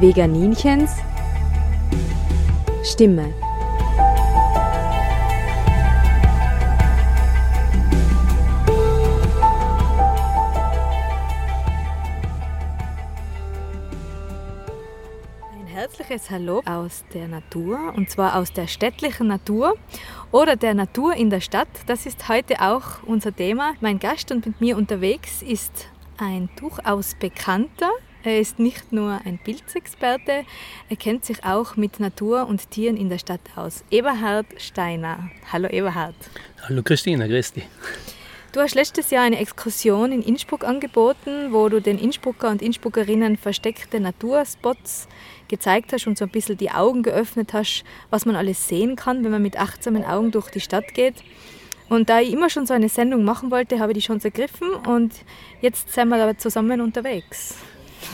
Veganinchens Stimme. Ein herzliches Hallo aus der Natur und zwar aus der städtlichen Natur oder der Natur in der Stadt. Das ist heute auch unser Thema. Mein Gast und mit mir unterwegs ist ein durchaus bekannter. Er ist nicht nur ein Pilzexperte, er kennt sich auch mit Natur und Tieren in der Stadt aus. Eberhard Steiner. Hallo Eberhard. Hallo Christina, grüß dich. Du hast letztes Jahr eine Exkursion in Innsbruck angeboten, wo du den Innsbrucker und Innsbruckerinnen versteckte Naturspots gezeigt hast und so ein bisschen die Augen geöffnet hast, was man alles sehen kann, wenn man mit achtsamen Augen durch die Stadt geht. Und da ich immer schon so eine Sendung machen wollte, habe ich die schon ergriffen und jetzt sind wir aber zusammen unterwegs.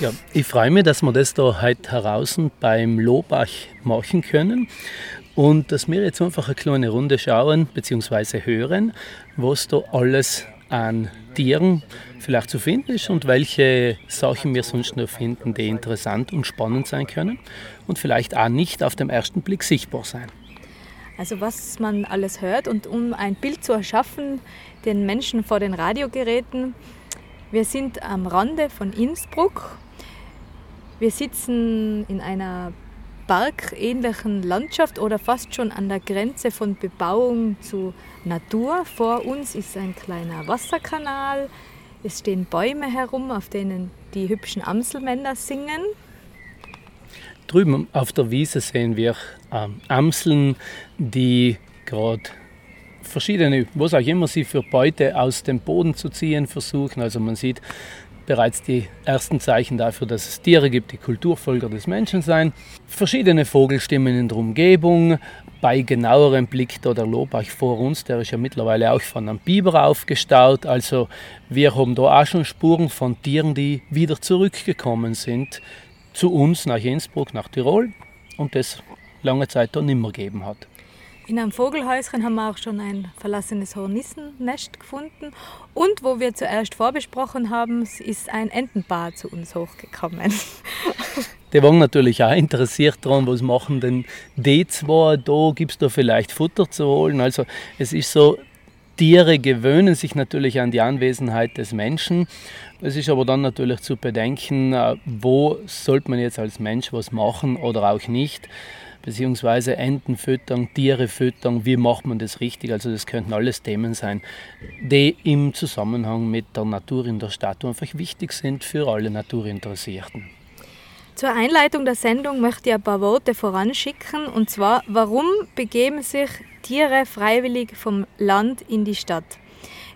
Ja, ich freue mich, dass wir das da heute heraus beim Lobach machen können und dass wir jetzt einfach eine kleine Runde schauen bzw. hören, was da alles an Tieren vielleicht zu finden ist und welche Sachen wir sonst noch finden, die interessant und spannend sein können und vielleicht auch nicht auf den ersten Blick sichtbar sein. Also was man alles hört und um ein Bild zu erschaffen, den Menschen vor den Radiogeräten. Wir sind am Rande von Innsbruck. Wir sitzen in einer parkähnlichen Landschaft oder fast schon an der Grenze von Bebauung zu Natur. Vor uns ist ein kleiner Wasserkanal. Es stehen Bäume herum, auf denen die hübschen Amselmänner singen. Drüben auf der Wiese sehen wir ähm, Amseln, die gerade verschiedene, was auch immer sie für Beute aus dem Boden zu ziehen versuchen. Also man sieht bereits die ersten Zeichen dafür, dass es Tiere gibt, die Kulturfolger des Menschen sein. Verschiedene Vogelstimmen in der Umgebung. Bei genauerem Blick da der Lobach vor uns, der ist ja mittlerweile auch von einem Biber aufgestaut. Also wir haben da auch schon Spuren von Tieren, die wieder zurückgekommen sind zu uns nach Innsbruck, nach Tirol und das lange Zeit da nicht mehr gegeben hat. In einem Vogelhäuschen haben wir auch schon ein verlassenes Hornissennest gefunden. Und wo wir zuerst vorbesprochen haben, ist ein Entenpaar zu uns hochgekommen. Die waren natürlich auch interessiert daran, was machen denn die zwei da, gibt es da vielleicht Futter zu holen. Also es ist so, Tiere gewöhnen sich natürlich an die Anwesenheit des Menschen. Es ist aber dann natürlich zu bedenken, äh, wo sollte man jetzt als Mensch was machen oder auch nicht. Beziehungsweise Enten füttern, Tiere füttern, wie macht man das richtig? Also das könnten alles Themen sein, die im Zusammenhang mit der Natur in der Stadt einfach wichtig sind für alle Naturinteressierten. Zur Einleitung der Sendung möchte ich ein paar Worte voranschicken. Und zwar, warum begeben sich Tiere freiwillig vom Land in die Stadt?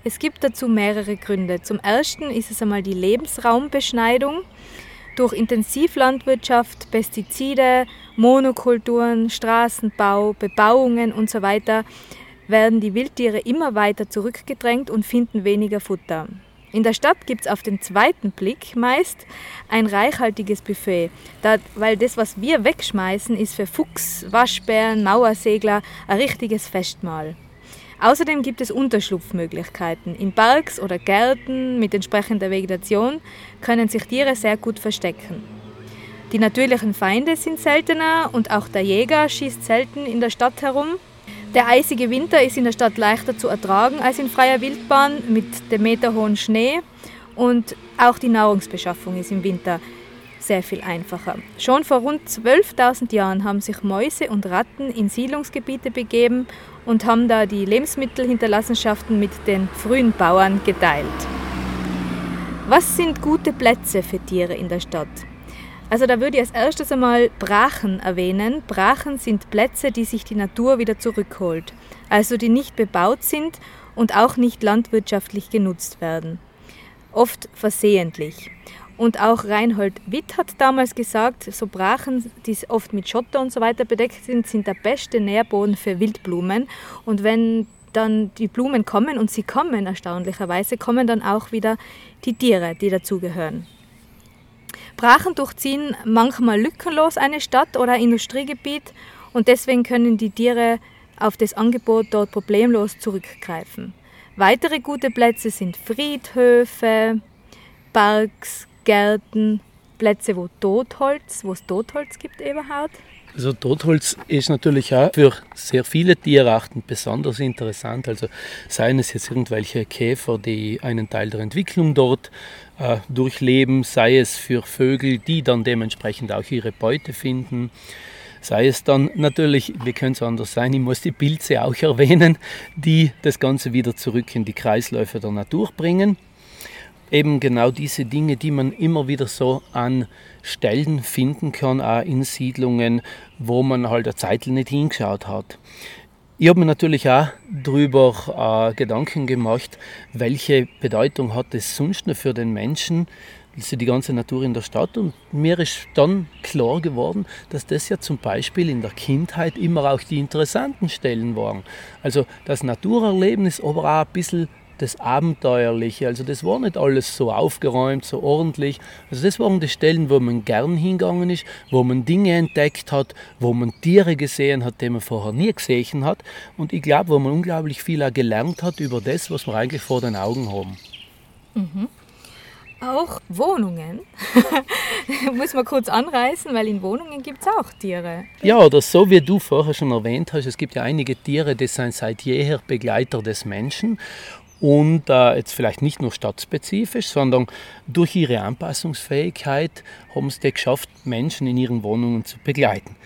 Es gibt dazu mehrere Gründe. Zum ersten ist es einmal die Lebensraumbeschneidung. Durch Intensivlandwirtschaft, Pestizide, Monokulturen, Straßenbau, Bebauungen und so werden die Wildtiere immer weiter zurückgedrängt und finden weniger Futter. In der Stadt gibt es auf den zweiten Blick meist ein reichhaltiges Buffet, da, weil das, was wir wegschmeißen, ist für Fuchs, Waschbären, Mauersegler ein richtiges Festmahl. Außerdem gibt es Unterschlupfmöglichkeiten. In Parks oder Gärten mit entsprechender Vegetation können sich Tiere sehr gut verstecken. Die natürlichen Feinde sind seltener und auch der Jäger schießt selten in der Stadt herum. Der eisige Winter ist in der Stadt leichter zu ertragen als in freier Wildbahn mit dem meterhohen Schnee und auch die Nahrungsbeschaffung ist im Winter sehr viel einfacher. Schon vor rund 12.000 Jahren haben sich Mäuse und Ratten in Siedlungsgebiete begeben und haben da die Lebensmittelhinterlassenschaften mit den frühen Bauern geteilt. Was sind gute Plätze für Tiere in der Stadt? Also da würde ich als erstes einmal Brachen erwähnen. Brachen sind Plätze, die sich die Natur wieder zurückholt, also die nicht bebaut sind und auch nicht landwirtschaftlich genutzt werden. Oft versehentlich. Und auch Reinhold Witt hat damals gesagt, so Brachen, die oft mit Schotter und so weiter bedeckt sind, sind der beste Nährboden für Wildblumen. Und wenn dann die Blumen kommen, und sie kommen erstaunlicherweise, kommen dann auch wieder die Tiere, die dazugehören. Brachen durchziehen manchmal lückenlos eine Stadt oder ein Industriegebiet und deswegen können die Tiere auf das Angebot dort problemlos zurückgreifen. Weitere gute Plätze sind Friedhöfe, Parks, Gärten Plätze, wo Totholz, wo es Totholz gibt, Eberhard? Also Totholz ist natürlich auch für sehr viele Tierarten besonders interessant. Also seien es jetzt irgendwelche Käfer, die einen Teil der Entwicklung dort äh, durchleben, sei es für Vögel, die dann dementsprechend auch ihre Beute finden. Sei es dann natürlich, wie könnte es anders sein, ich muss die Pilze auch erwähnen, die das Ganze wieder zurück in die Kreisläufe der Natur bringen eben genau diese Dinge, die man immer wieder so an Stellen finden kann, auch in Siedlungen, wo man halt eine Zeit nicht hingeschaut hat. Ich habe mir natürlich auch darüber äh, Gedanken gemacht, welche Bedeutung hat es sonst noch für den Menschen, also die ganze Natur in der Stadt. Und mir ist dann klar geworden, dass das ja zum Beispiel in der Kindheit immer auch die interessanten Stellen waren. Also das Naturerlebnis, aber auch ein bisschen das Abenteuerliche. Also das war nicht alles so aufgeräumt, so ordentlich. Also das waren die Stellen, wo man gern hingegangen ist, wo man Dinge entdeckt hat, wo man Tiere gesehen hat, die man vorher nie gesehen hat. Und ich glaube, wo man unglaublich viel auch gelernt hat über das, was wir eigentlich vor den Augen haben. Mhm. Auch Wohnungen. Muss man kurz anreißen, weil in Wohnungen gibt es auch Tiere. Ja, oder so wie du vorher schon erwähnt hast, es gibt ja einige Tiere, die sind seit jeher Begleiter des Menschen und äh, jetzt vielleicht nicht nur stadtspezifisch, sondern durch ihre Anpassungsfähigkeit haben sie es geschafft, Menschen in ihren Wohnungen zu begleiten.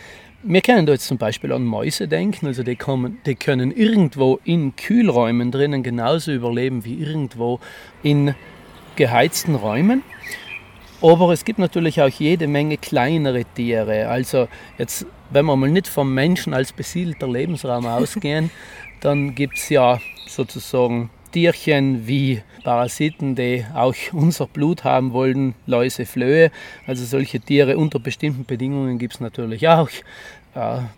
Wir können da jetzt zum Beispiel an Mäuse denken, also die, kommen, die können irgendwo in Kühlräumen drinnen genauso überleben wie irgendwo in geheizten Räumen. Aber es gibt natürlich auch jede Menge kleinere Tiere. Also jetzt, wenn wir mal nicht vom Menschen als besiedelter Lebensraum ausgehen, dann gibt es ja sozusagen Tierchen wie Parasiten, die auch unser Blut haben wollen, Läuse, Flöhe. Also solche Tiere unter bestimmten Bedingungen gibt es natürlich auch.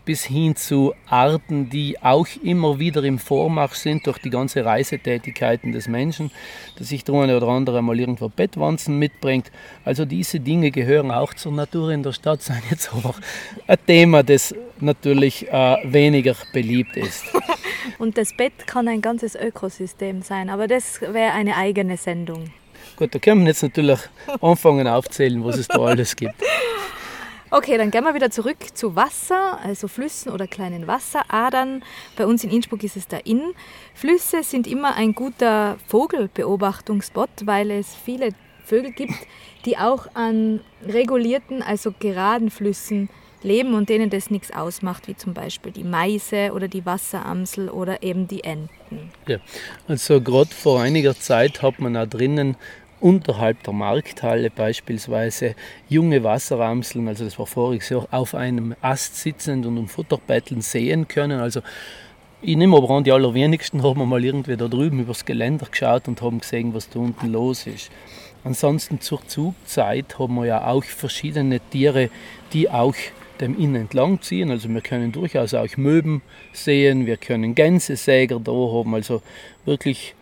Bis hin zu Arten, die auch immer wieder im Vormarsch sind durch die ganze Reisetätigkeiten des Menschen, dass sich der eine oder andere mal irgendwo Bettwanzen mitbringt. Also diese Dinge gehören auch zur Natur in der Stadt, sind jetzt aber ein Thema, das natürlich äh, weniger beliebt ist. Und das Bett kann ein ganzes Ökosystem sein, aber das wäre eine eigene Sendung. Gut, da können wir jetzt natürlich anfangen aufzählen, was es da alles gibt. Okay, dann gehen wir wieder zurück zu Wasser, also Flüssen oder kleinen Wasseradern. Bei uns in Innsbruck ist es der Inn. Flüsse sind immer ein guter Vogelbeobachtungsspot, weil es viele Vögel gibt, die auch an regulierten, also geraden Flüssen leben und denen das nichts ausmacht, wie zum Beispiel die Meise oder die Wasseramsel oder eben die Enten. Ja, also gerade vor einiger Zeit hat man da drinnen unterhalb der Markthalle beispielsweise junge Wasseramseln, also das war voriges Jahr, auf einem Ast sitzend und um Futterbetteln sehen können. Also ich nehme aber an, die allerwenigsten haben mal irgendwie da drüben übers Geländer geschaut und haben gesehen, was da unten los ist. Ansonsten zur Zugzeit haben wir ja auch verschiedene Tiere, die auch dem Inn entlang ziehen. Also wir können durchaus auch Möben sehen, wir können Gänsesäger da haben, also wirklich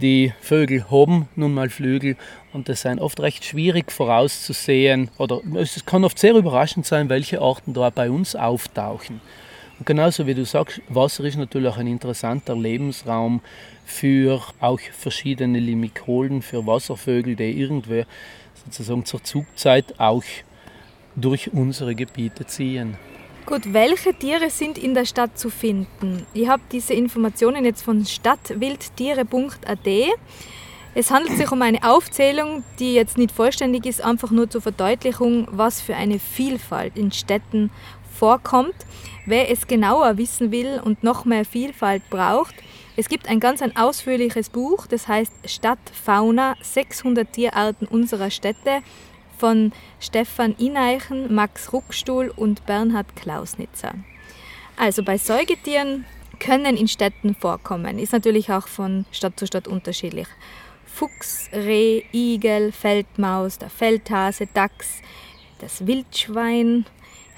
die Vögel haben nun mal Flügel und das sind oft recht schwierig vorauszusehen oder es kann oft sehr überraschend sein, welche Arten da bei uns auftauchen. Und genauso wie du sagst, Wasser ist natürlich auch ein interessanter Lebensraum für auch verschiedene Limikolen, für Wasservögel, die irgendwo sozusagen zur Zugzeit auch durch unsere Gebiete ziehen. Gut, welche Tiere sind in der Stadt zu finden? Ich habe diese Informationen jetzt von stadtwildtiere.at. Es handelt sich um eine Aufzählung, die jetzt nicht vollständig ist, einfach nur zur Verdeutlichung, was für eine Vielfalt in Städten vorkommt. Wer es genauer wissen will und noch mehr Vielfalt braucht, es gibt ein ganz ein ausführliches Buch, das heißt Stadtfauna, 600 Tierarten unserer Städte von Stefan Ineichen, Max Ruckstuhl und Bernhard Klausnitzer. Also bei Säugetieren können in Städten vorkommen, ist natürlich auch von Stadt zu Stadt unterschiedlich. Fuchs, Reh, Igel, Feldmaus, der Feldhase, Dachs, das Wildschwein,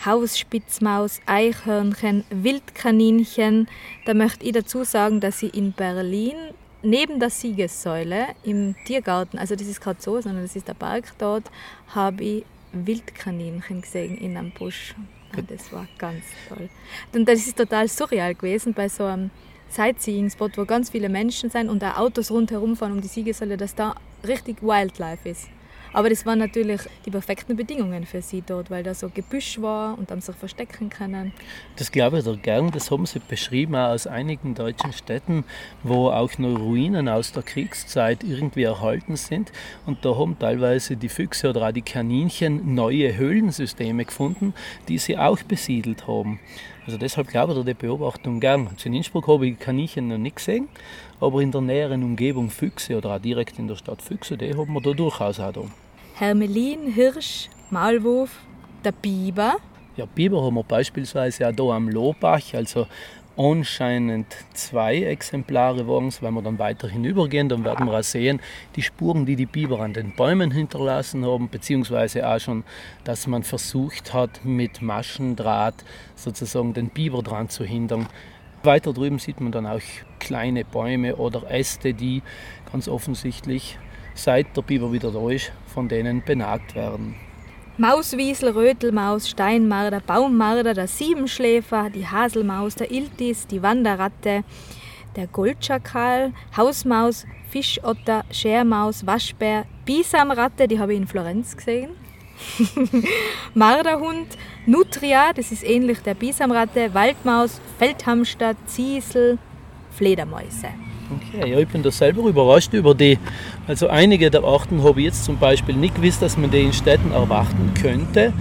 Hausspitzmaus, Eichhörnchen, Wildkaninchen. Da möchte ich dazu sagen, dass sie in Berlin neben der Siegessäule im Tiergarten, also das ist gerade so, sondern das ist der Park dort, habe ich Wildkaninchen gesehen in einem Busch. Ja, das war ganz toll. Und das ist total surreal gewesen bei so einem Sightseeing-Spot, wo ganz viele Menschen sind und auch Autos rundherum fahren um die Siegessäule, dass da richtig Wildlife ist. Aber das waren natürlich die perfekten Bedingungen für sie dort, weil da so Gebüsch war und dann sich verstecken können. Das glaube ich da gern. Das haben sie beschrieben auch aus einigen deutschen Städten, wo auch noch Ruinen aus der Kriegszeit irgendwie erhalten sind. Und da haben teilweise die Füchse oder auch die Kaninchen neue Höhlensysteme gefunden, die sie auch besiedelt haben. Also deshalb glaube ich da die Beobachtung gern. In Innsbruck habe ich Kaninchen noch nicht gesehen, aber in der näheren Umgebung Füchse oder auch direkt in der Stadt Füchse, die haben wir da durchaus auch da. Hermelin, Hirsch, Maulwurf, der Biber. Ja, Biber haben wir beispielsweise auch hier am Lohbach, also anscheinend zwei Exemplare waren es. Wenn wir dann weiter hinübergehen, dann werden wir auch sehen, die Spuren, die die Biber an den Bäumen hinterlassen haben, beziehungsweise auch schon, dass man versucht hat, mit Maschendraht sozusagen den Biber dran zu hindern. Weiter drüben sieht man dann auch kleine Bäume oder Äste, die ganz offensichtlich, seit der Biber wieder da ist, von denen benagt werden. Mauswiesel, Rötelmaus, Steinmarder, Baummarder, der Siebenschläfer, die Haselmaus, der Iltis, die Wanderratte, der Goldschakal, Hausmaus, Fischotter, Schermaus, Waschbär, Bisamratte, die habe ich in Florenz gesehen. Marderhund, Nutria, das ist ähnlich der Bisamratte, Waldmaus, Feldhamster, Ziesel, Fledermäuse. Okay, ja, ich bin da selber überrascht über die. Also einige der Arten habe ich jetzt zum Beispiel nicht gewusst, dass man die in Städten erwarten könnte.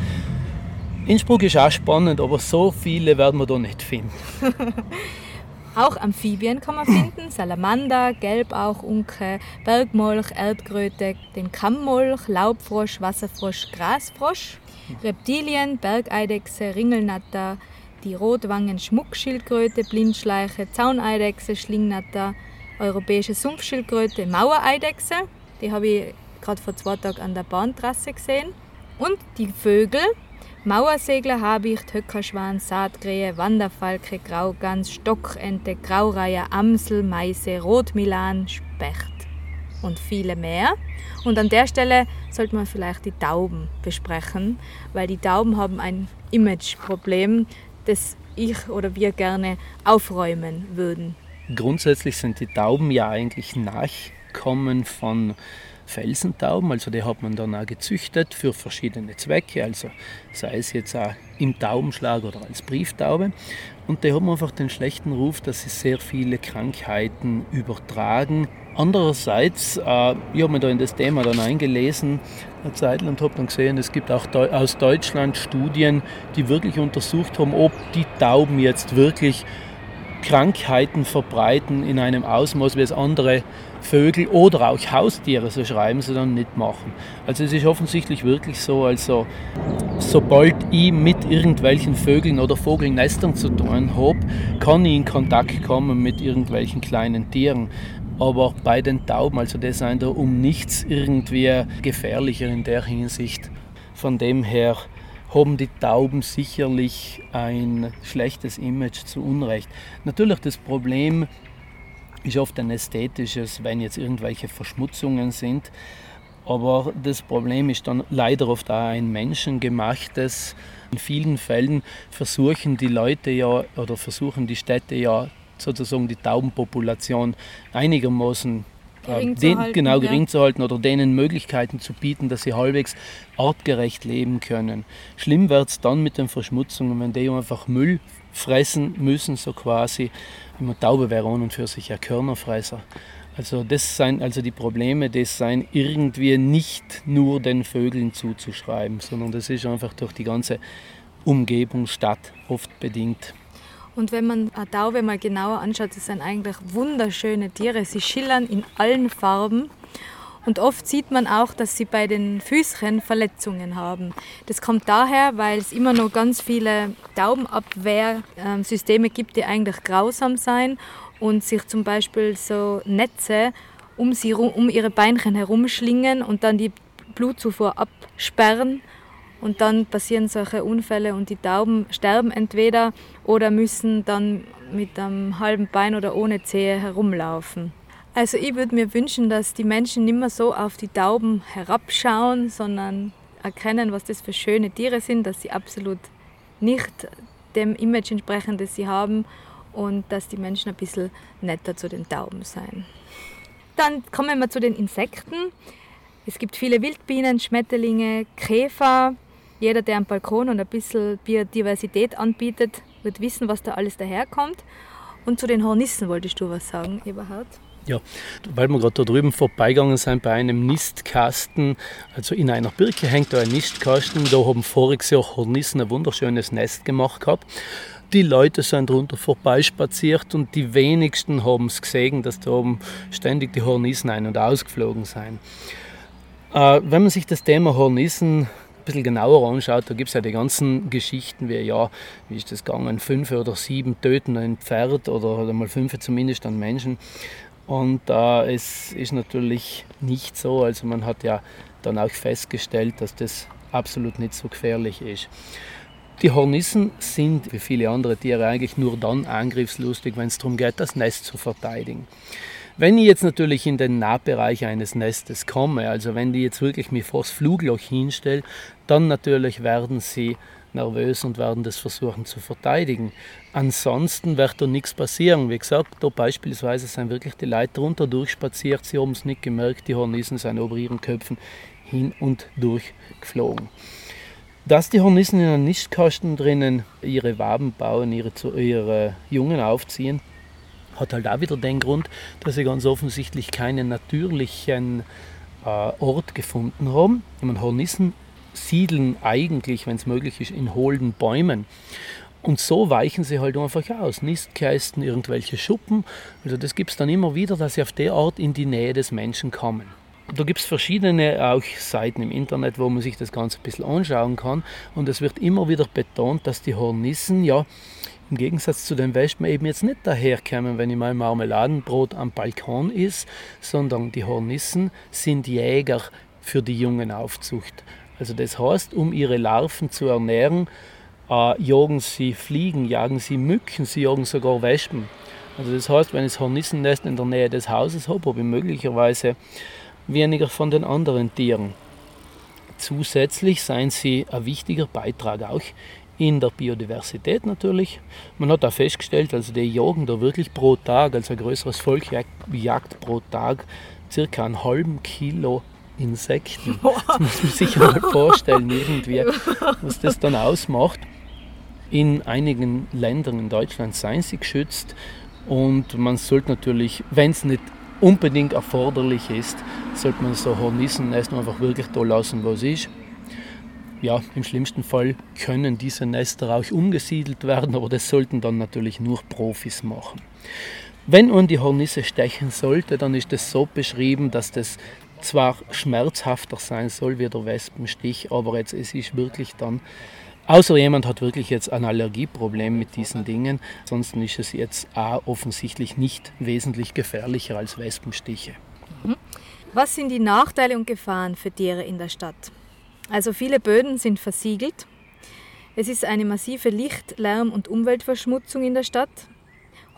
Innsbruck ist auch spannend, aber so viele werden wir da nicht finden. auch Amphibien kann man finden: Salamander, Gelbauchunke, Bergmolch, Erdkröte, den Kammmolch, Laubfrosch, Wasserfrosch, Grasfrosch, Reptilien, Bergeidechse, Ringelnatter, die Rotwangen-Schmuckschildkröte, Blindschleiche, Zauneidechse, Schlingnatter, europäische Sumpfschildkröte, Mauereidechse. Die habe ich gerade vor zwei Tagen an der Bahntrasse gesehen. Und die Vögel, Mauersegler, Habicht, Höckerschwan, Saatkrähe, Wanderfalke, Graugans, Stockente, Graureiher, Amsel, Meise, Rotmilan, Specht und viele mehr. Und an der Stelle sollte man vielleicht die Tauben besprechen, weil die Tauben haben ein Imageproblem, das ich oder wir gerne aufräumen würden. Grundsätzlich sind die Tauben ja eigentlich Nachkommen von Felsentauben, also die hat man dann auch gezüchtet für verschiedene Zwecke, also sei es jetzt auch im Taubenschlag oder als Brieftaube. Und die haben einfach den schlechten Ruf, dass sie sehr viele Krankheiten übertragen. Andererseits, äh, ich habe mich da in das Thema dann eingelesen, eine Zeit und habe dann gesehen, es gibt auch aus Deutschland Studien, die wirklich untersucht haben, ob die Tauben jetzt wirklich Krankheiten verbreiten in einem Ausmaß, wie es andere Vögel oder auch Haustiere, so schreiben sie dann, nicht machen. Also es ist offensichtlich wirklich so, also sobald ich mit irgendwelchen Vögeln oder Vogelnestern zu tun habe, kann ich in Kontakt kommen mit irgendwelchen kleinen Tieren. Aber bei den Tauben, also die sind da um nichts irgendwie gefährlicher in der Hinsicht. Von dem her haben die Tauben sicherlich ein schlechtes Image zu Unrecht. Natürlich das Problem ist oft ein ästhetisches, wenn jetzt irgendwelche Verschmutzungen sind. Aber das Problem ist dann leider oft auch ein menschengemachtes. In vielen Fällen versuchen die Leute ja oder versuchen die Städte ja sozusagen die Taubenpopulation einigermaßen gering, den, halten, genau, gering ja. zu halten oder denen Möglichkeiten zu bieten, dass sie halbwegs artgerecht leben können. Schlimm wird es dann mit den Verschmutzungen, wenn die einfach Müll fressen müssen, so quasi. Eine Taube wäre und für sich ein Körnerfresser. Also das sind also die Probleme, das sind irgendwie nicht nur den Vögeln zuzuschreiben, sondern das ist einfach durch die ganze Umgebung Stadt oft bedingt. Und wenn man eine Taube mal genauer anschaut, das sind eigentlich wunderschöne Tiere. Sie schillern in allen Farben. Und oft sieht man auch, dass sie bei den Füßchen Verletzungen haben. Das kommt daher, weil es immer noch ganz viele Taubenabwehrsysteme gibt, die eigentlich grausam sein und sich zum Beispiel so Netze um, sie, um ihre Beinchen herumschlingen und dann die Blutzufuhr absperren und dann passieren solche Unfälle und die Tauben sterben entweder oder müssen dann mit einem halben Bein oder ohne Zehe herumlaufen. Also ich würde mir wünschen, dass die Menschen nicht mehr so auf die Tauben herabschauen, sondern erkennen, was das für schöne Tiere sind, dass sie absolut nicht dem Image entsprechen, das sie haben und dass die Menschen ein bisschen netter zu den Tauben sein. Dann kommen wir zu den Insekten. Es gibt viele Wildbienen, Schmetterlinge, Käfer. Jeder, der einen Balkon und ein bisschen Biodiversität anbietet, wird wissen, was da alles daherkommt. Und zu den Hornissen wolltest du was sagen, Eberhard? Ja, weil wir gerade da drüben vorbeigegangen sind bei einem Nistkasten, also in einer Birke hängt da ein Nistkasten, da haben voriges Jahr Hornissen ein wunderschönes Nest gemacht gehabt. Die Leute sind drunter vorbeispaziert und die wenigsten haben es gesehen, dass da oben ständig die Hornissen ein- und ausgeflogen sind. Äh, wenn man sich das Thema Hornissen ein bisschen genauer anschaut, da gibt es ja die ganzen Geschichten, wie ja, wie ist das gegangen, fünf oder sieben töten ein Pferd oder mal fünf zumindest an Menschen. Und äh, es ist natürlich nicht so. Also man hat ja dann auch festgestellt, dass das absolut nicht so gefährlich ist. Die Hornissen sind wie viele andere Tiere eigentlich nur dann angriffslustig, wenn es darum geht, das Nest zu verteidigen. Wenn ich jetzt natürlich in den Nahbereich eines Nestes komme, also wenn die jetzt wirklich mir vors Flugloch hinstelle, dann natürlich werden sie nervös und werden das versuchen zu verteidigen. Ansonsten wird da nichts passieren. Wie gesagt, da beispielsweise sind wirklich die Leute drunter durchspaziert, sie haben es nicht gemerkt, die Hornissen sind über ihren Köpfen hin und durch geflogen. Dass die Hornissen in einem Nistkasten drinnen ihre Waben bauen, ihre, ihre Jungen aufziehen, hat halt auch wieder den Grund, dass sie ganz offensichtlich keinen natürlichen äh, Ort gefunden haben. Ich meine, Hornissen siedeln eigentlich, wenn es möglich ist, in hohlen Bäumen. Und so weichen sie halt einfach aus. Nistkästen, irgendwelche Schuppen. Also das gibt es dann immer wieder, dass sie auf der Art in die Nähe des Menschen kommen. Da gibt es verschiedene auch Seiten im Internet, wo man sich das Ganze ein bisschen anschauen kann. Und es wird immer wieder betont, dass die Hornissen ja im Gegensatz zu den Wespen eben jetzt nicht daherkommen, wenn ich mein Marmeladenbrot am Balkon ist, sondern die Hornissen sind Jäger für die Jungenaufzucht. Also das heißt, um ihre Larven zu ernähren, äh, jagen sie Fliegen, jagen sie Mücken, sie jagen sogar Wespen. Also das heißt, wenn ich das Hornissennest in der Nähe des Hauses habe, habe ich möglicherweise weniger von den anderen Tieren. Zusätzlich seien sie ein wichtiger Beitrag auch in der Biodiversität natürlich. Man hat auch festgestellt, also die jagen da wirklich pro Tag, also ein größeres Volk jagt pro Tag circa einen halben Kilo Insekten. Das muss man sich mal vorstellen, irgendwie, was das dann ausmacht. In einigen Ländern in Deutschland seien sie geschützt und man sollte natürlich, wenn es nicht unbedingt erforderlich ist, sollte man so Hornissennest einfach wirklich da lassen, wo es ist. Ja, im schlimmsten Fall können diese Nester auch umgesiedelt werden, aber das sollten dann natürlich nur Profis machen. Wenn man die Hornisse stechen sollte, dann ist das so beschrieben, dass das zwar schmerzhafter sein soll wie der Wespenstich, aber jetzt es ist wirklich dann, außer jemand hat wirklich jetzt ein Allergieproblem mit diesen Dingen, ansonsten ist es jetzt auch offensichtlich nicht wesentlich gefährlicher als Wespenstiche. Mhm. Was sind die Nachteile und Gefahren für Tiere in der Stadt? Also viele Böden sind versiegelt. Es ist eine massive Licht-, Lärm- und Umweltverschmutzung in der Stadt.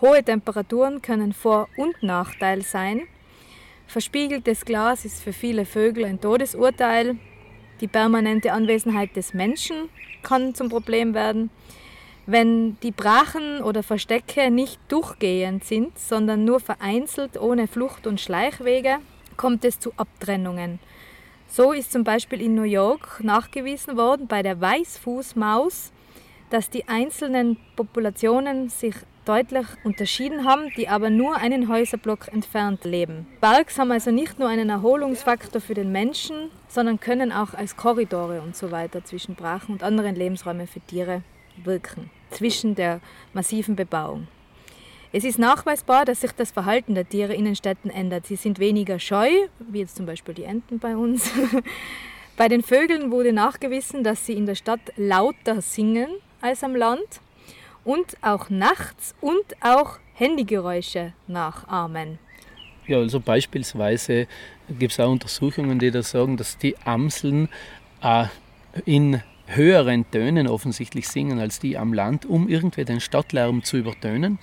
Hohe Temperaturen können Vor- und Nachteil sein. Verspiegeltes Glas ist für viele Vögel ein Todesurteil. Die permanente Anwesenheit des Menschen kann zum Problem werden. Wenn die Brachen oder Verstecke nicht durchgehend sind, sondern nur vereinzelt ohne Flucht- und Schleichwege, kommt es zu Abtrennungen. So ist zum Beispiel in New York nachgewiesen worden bei der Weißfußmaus, dass die einzelnen Populationen sich deutlich unterschieden haben, die aber nur einen Häuserblock entfernt leben. Parks haben also nicht nur einen Erholungsfaktor für den Menschen, sondern können auch als Korridore und so weiter zwischen Brachen und anderen Lebensräumen für Tiere wirken, zwischen der massiven Bebauung. Es ist nachweisbar, dass sich das Verhalten der Tiere in den Städten ändert. Sie sind weniger scheu, wie jetzt zum Beispiel die Enten bei uns. bei den Vögeln wurde nachgewiesen, dass sie in der Stadt lauter singen als am Land und auch nachts und auch Handygeräusche nachahmen. Ja, also beispielsweise gibt es auch Untersuchungen, die da sagen, dass die Amseln äh, in höheren Tönen offensichtlich singen als die am Land, um irgendwie den Stadtlärm zu übertönen.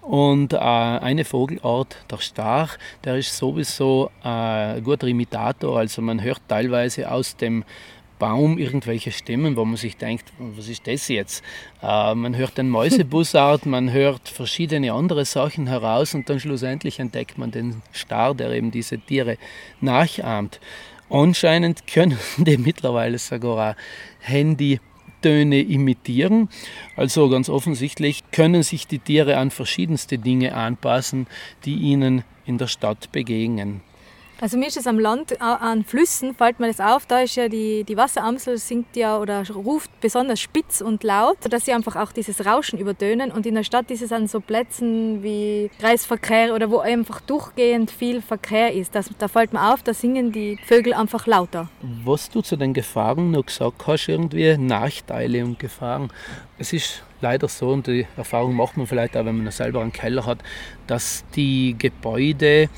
Und äh, eine Vogelart, der Stach, der ist sowieso äh, ein guter Imitator. Also man hört teilweise aus dem Baum irgendwelche Stimmen, wo man sich denkt, was ist das jetzt? Äh, man hört den Mäusebussard, man hört verschiedene andere Sachen heraus und dann schlussendlich entdeckt man den Star, der eben diese Tiere nachahmt. Anscheinend können die mittlerweile sogar auch Handytöne imitieren. Also ganz offensichtlich können sich die Tiere an verschiedenste Dinge anpassen, die ihnen in der Stadt begegnen. Also mir ist es am Land, an Flüssen fällt mir das auf, da ist ja die, die Wasseramsel singt ja oder ruft besonders spitz und laut, dass sie einfach auch dieses Rauschen übertönen und in der Stadt ist es an so Plätzen wie Kreisverkehr oder wo einfach durchgehend viel Verkehr ist. Das, da fällt mir auf, da singen die Vögel einfach lauter. Was du zu den Gefahren noch gesagt hast, irgendwie Nachteile und Gefahren. Es ist leider so, und die Erfahrung macht man vielleicht auch, wenn man selber einen Keller hat, dass die Gebäude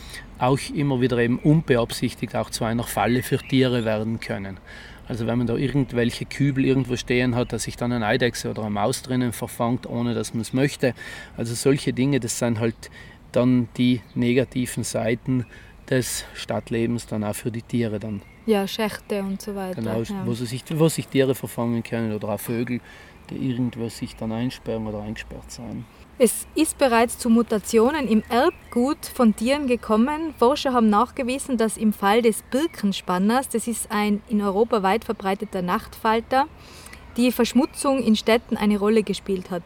auch immer wieder eben unbeabsichtigt auch zu einer Falle für Tiere werden können. Also wenn man da irgendwelche Kübel irgendwo stehen hat, dass sich dann eine Eidechse oder eine Maus drinnen verfangt, ohne dass man es möchte. Also solche Dinge, das sind halt dann die negativen Seiten des Stadtlebens dann auch für die Tiere dann. Ja, Schächte und so weiter. Genau, ja. wo, sich, wo sich Tiere verfangen können oder auch Vögel, die irgendwo sich dann einsperren oder eingesperrt sein. Es ist bereits zu Mutationen im Erbgut von Tieren gekommen. Forscher haben nachgewiesen, dass im Fall des Birkenspanners, das ist ein in Europa weit verbreiteter Nachtfalter, die Verschmutzung in Städten eine Rolle gespielt hat.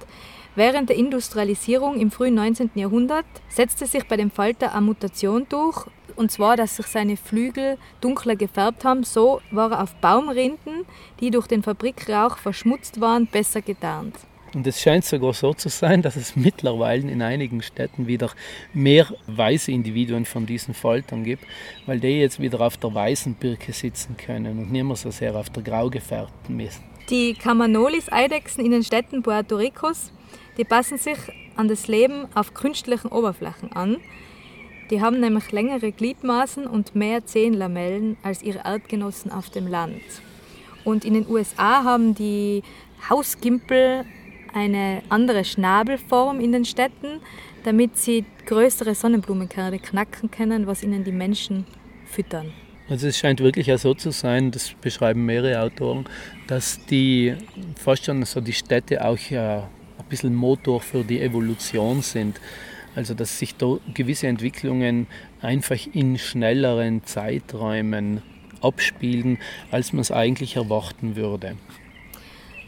Während der Industrialisierung im frühen 19. Jahrhundert setzte sich bei dem Falter eine Mutation durch, und zwar, dass sich seine Flügel dunkler gefärbt haben. So war er auf Baumrinden, die durch den Fabrikrauch verschmutzt waren, besser getarnt. Und es scheint sogar so zu sein, dass es mittlerweile in einigen Städten wieder mehr weiße Individuen von diesen Faltern gibt, weil die jetzt wieder auf der weißen Birke sitzen können und nicht mehr so sehr auf der grau gefärbten Mist. Die Camanolis-Eidechsen in den Städten Puerto Ricos, die passen sich an das Leben auf künstlichen Oberflächen an. Die haben nämlich längere Gliedmaßen und mehr Zehenlamellen als ihre Erdgenossen auf dem Land. Und in den USA haben die Hausgimpel eine andere Schnabelform in den Städten, damit sie größere Sonnenblumenkerne knacken können, was ihnen die Menschen füttern. Also es scheint wirklich auch so zu sein, das beschreiben mehrere Autoren, dass die fast schon so die Städte auch ja ein bisschen Motor für die Evolution sind. Also dass sich da gewisse Entwicklungen einfach in schnelleren Zeiträumen abspielen, als man es eigentlich erwarten würde.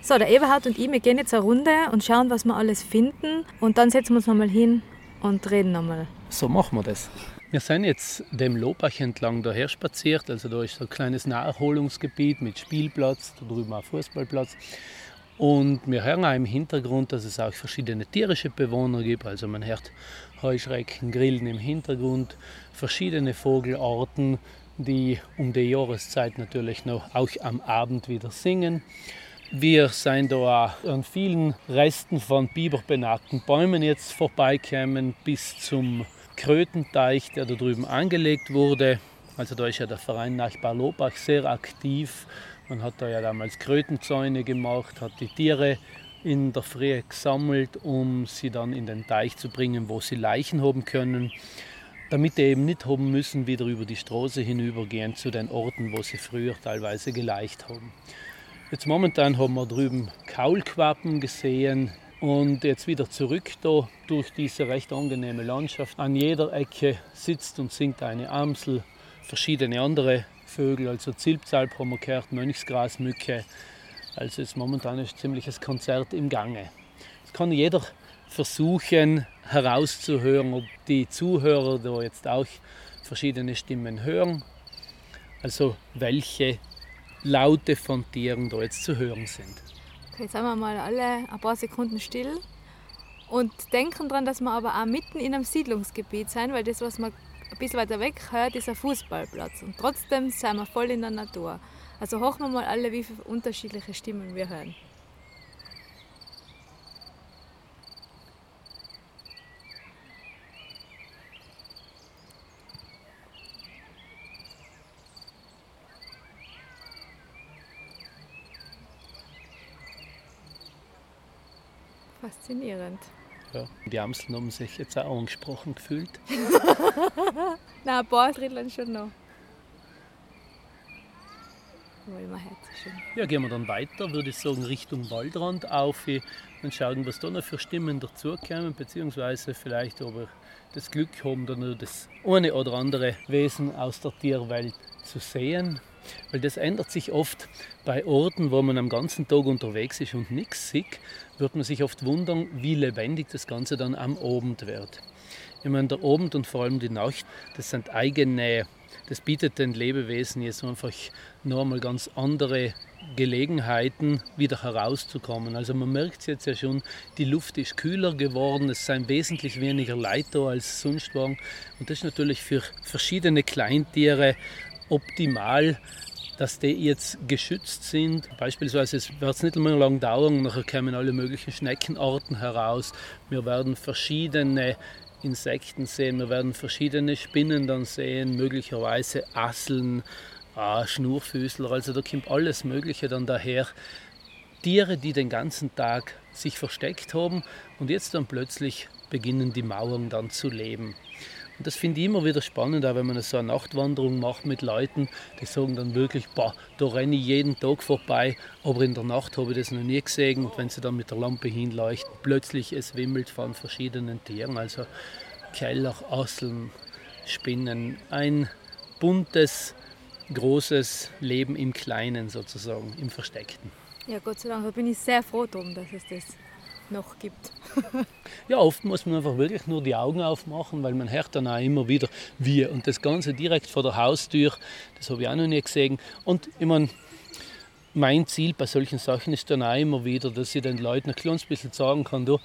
So, der Eberhard und ich, wir gehen jetzt eine Runde und schauen, was wir alles finden. Und dann setzen wir uns nochmal hin und reden nochmal. So machen wir das. Wir sind jetzt dem Lobach entlang daher spaziert. Also da ist so ein kleines Naherholungsgebiet mit Spielplatz, da drüben auch Fußballplatz. Und wir hören auch im Hintergrund, dass es auch verschiedene tierische Bewohner gibt. Also man hört Heuschrecken, Grillen im Hintergrund, verschiedene Vogelarten, die um die Jahreszeit natürlich noch auch am Abend wieder singen. Wir sind da an vielen Resten von biberbenagten Bäumen jetzt vorbeikommen bis zum Krötenteich, der da drüben angelegt wurde. Also da ist ja der Verein Nachbar Lobach sehr aktiv. Man hat da ja damals Krötenzäune gemacht, hat die Tiere in der Früh gesammelt, um sie dann in den Teich zu bringen, wo sie Leichen haben können, damit die eben nicht haben müssen, wieder über die Straße hinübergehen zu den Orten, wo sie früher teilweise geleicht haben. Jetzt momentan haben wir drüben Kaulquappen gesehen und jetzt wieder zurück da durch diese recht angenehme Landschaft. An jeder Ecke sitzt und singt eine Amsel, verschiedene andere Vögel, also Zilpzalp haben wir gehört, Mönchsgrasmücke. Also ist momentan ein ziemliches Konzert im Gange. Es kann jeder versuchen herauszuhören, ob die Zuhörer da jetzt auch verschiedene Stimmen hören. Also welche Laute von Tieren da jetzt zu hören sind. Okay, jetzt haben wir mal alle ein paar Sekunden still und denken daran, dass wir aber auch mitten in einem Siedlungsgebiet sind, weil das, was man ein bisschen weiter weg hört, ist ein Fußballplatz. Und trotzdem sind wir voll in der Natur. Also hochen wir mal alle, wie viele unterschiedliche Stimmen wir hören. Faszinierend. Ja, die Amseln haben sich jetzt auch angesprochen gefühlt. Na, ein paar dritteln schon noch. Ja, gehen wir dann weiter, würde ich sagen, Richtung Waldrand auf und schauen, was da noch für Stimmen dazukommen, beziehungsweise vielleicht, ob wir das Glück haben, da noch das eine oder andere Wesen aus der Tierwelt zu sehen, weil das ändert sich oft bei Orten, wo man am ganzen Tag unterwegs ist und nichts sieht, wird man sich oft wundern, wie lebendig das Ganze dann am Abend wird. Ich meine, der Abend und vor allem die Nacht, das sind eigene, das bietet den Lebewesen jetzt einfach noch einmal ganz andere Gelegenheiten, wieder herauszukommen. Also man merkt jetzt ja schon, die Luft ist kühler geworden, es sind wesentlich weniger Leute als sonst waren. Und das ist natürlich für verschiedene Kleintiere optimal, dass die jetzt geschützt sind. Beispielsweise wird es nicht mehr lang dauern, nachher kommen alle möglichen Schneckenarten heraus. Wir werden verschiedene Insekten sehen, wir werden verschiedene Spinnen dann sehen, möglicherweise Asseln, ah, Schnurfüßler, also da kommt alles Mögliche dann daher. Tiere, die den ganzen Tag sich versteckt haben und jetzt dann plötzlich beginnen die Mauern dann zu leben. Und das finde ich immer wieder spannend, auch wenn man so eine Nachtwanderung macht mit Leuten, die sagen dann wirklich, boah, da renne ich jeden Tag vorbei, aber in der Nacht habe ich das noch nie gesehen. Und wenn sie dann mit der Lampe hinleuchten, plötzlich es wimmelt von verschiedenen Tieren, also Keller, Asseln, Spinnen, ein buntes, großes Leben im Kleinen sozusagen, im Versteckten. Ja, Gott sei Dank, da bin ich sehr froh drum, dass es das noch gibt. ja, oft muss man einfach wirklich nur die Augen aufmachen, weil man hört dann auch immer wieder wir. Und das Ganze direkt vor der Haustür, das habe ich auch noch nie gesehen. Und ich meine, mein Ziel bei solchen Sachen ist dann auch immer wieder, dass ich den Leuten ein kleines bisschen sagen kann, du,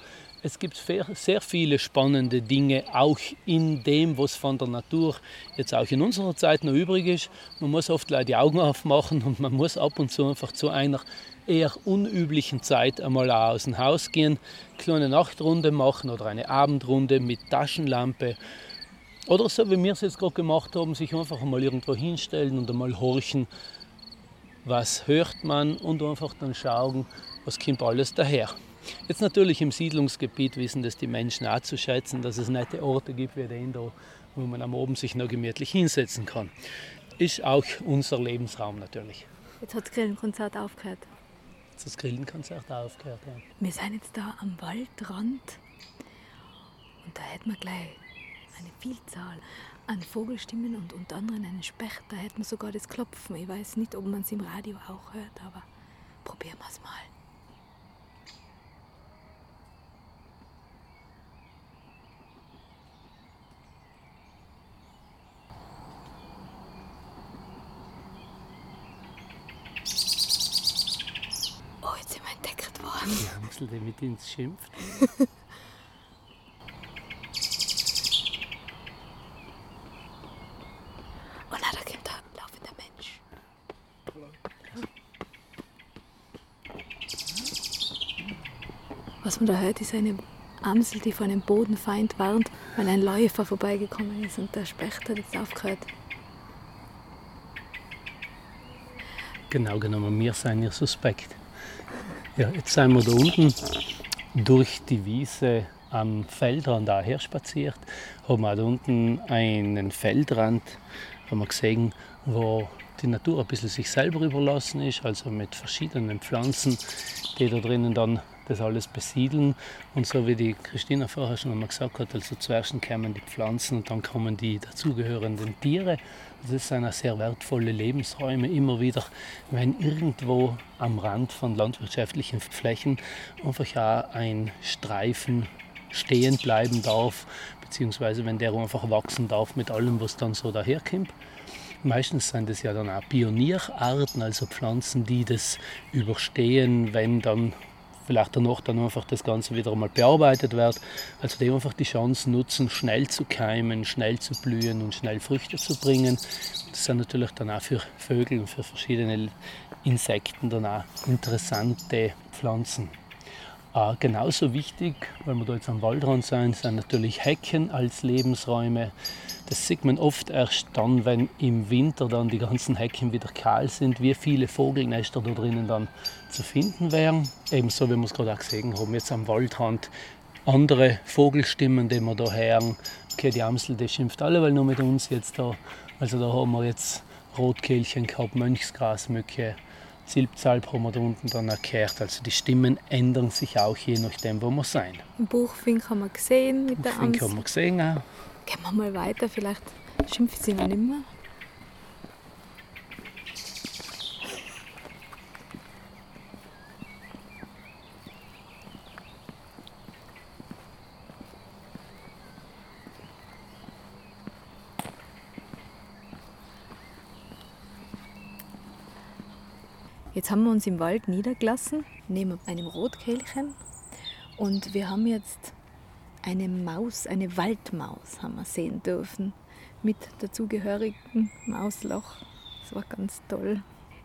es gibt sehr viele spannende Dinge, auch in dem, was von der Natur jetzt auch in unserer Zeit noch übrig ist. Man muss oft die Augen aufmachen und man muss ab und zu einfach zu einer eher unüblichen Zeit einmal aus dem Haus gehen, kleine Nachtrunde machen oder eine Abendrunde mit Taschenlampe. Oder so wie wir es jetzt gerade gemacht haben, sich einfach einmal irgendwo hinstellen und einmal horchen, was hört man und einfach dann schauen, was kommt alles daher. Jetzt natürlich im Siedlungsgebiet wissen das die Menschen auch zu schätzen, dass es nette Orte gibt wie den da, wo man am Abend sich noch gemütlich hinsetzen kann. Ist auch unser Lebensraum natürlich. Jetzt hat das Grillenkonzert aufgehört das Grillenkonzert aufgehört. Ja. Wir sind jetzt da am Waldrand und da hätten wir gleich eine Vielzahl an Vogelstimmen und unter anderem einen Specht. Da hätten wir sogar das Klopfen. Ich weiß nicht, ob man es im Radio auch hört, aber probieren wir es mal. Die Amsel, die mit uns schimpft. Und da kommt ein laufender Mensch. Was man da hört, ist eine Amsel, die vor einem Bodenfeind warnt, weil ein Läufer vorbeigekommen ist und der Specht hat jetzt aufgehört. Genau genommen, wir seien ihr Suspekt. Ja, jetzt sind wir da unten durch die Wiese am Feldrand daher spaziert, haben wir da unten einen Feldrand haben wir gesehen, wo die Natur ein bisschen sich selber überlassen ist, also mit verschiedenen Pflanzen, die da drinnen dann das alles besiedeln. Und so wie die Christina vorher schon einmal gesagt hat, also zuerst kommen die Pflanzen und dann kommen die dazugehörenden Tiere. Das sind auch sehr wertvolle Lebensräume. Immer wieder, wenn irgendwo am Rand von landwirtschaftlichen Flächen einfach auch ein Streifen stehen bleiben darf, beziehungsweise wenn der einfach wachsen darf mit allem, was dann so daherkommt. Meistens sind es ja dann auch Pionierarten, also Pflanzen, die das überstehen, wenn dann vielleicht danach dann einfach das Ganze wieder einmal bearbeitet wird. Also die einfach die Chance nutzen, schnell zu keimen, schnell zu blühen und schnell Früchte zu bringen. Das sind natürlich dann auch für Vögel und für verschiedene Insekten dann auch interessante Pflanzen. Äh, genauso wichtig, weil wir da jetzt am Waldrand sind, sind natürlich Hecken als Lebensräume. Das sieht man oft erst dann, wenn im Winter dann die ganzen Hecken wieder kahl sind, wie viele Vogelnester da drinnen dann zu finden wären. Ebenso, wie wir es gerade auch gesehen haben, jetzt am Waldrand andere Vogelstimmen, die wir da hören. Okay, die Amsel, die schimpft alle, weil nur mit uns jetzt da. Also da haben wir jetzt Rotkehlchen gehabt, Mönchsgrasmücke, Silbsalb haben wir da unten dann erklärt. Also die Stimmen ändern sich auch je nachdem, wo wir sein. Im Buchfink haben wir gesehen mit der Amsel. haben wir gesehen auch. Gehen wir mal weiter, vielleicht schimpft sie noch nicht mehr. Jetzt haben wir uns im Wald niedergelassen, neben einem Rotkehlchen. Und wir haben jetzt eine Maus, eine Waldmaus haben wir sehen dürfen. Mit dazugehörigen Mausloch. Das war ganz toll.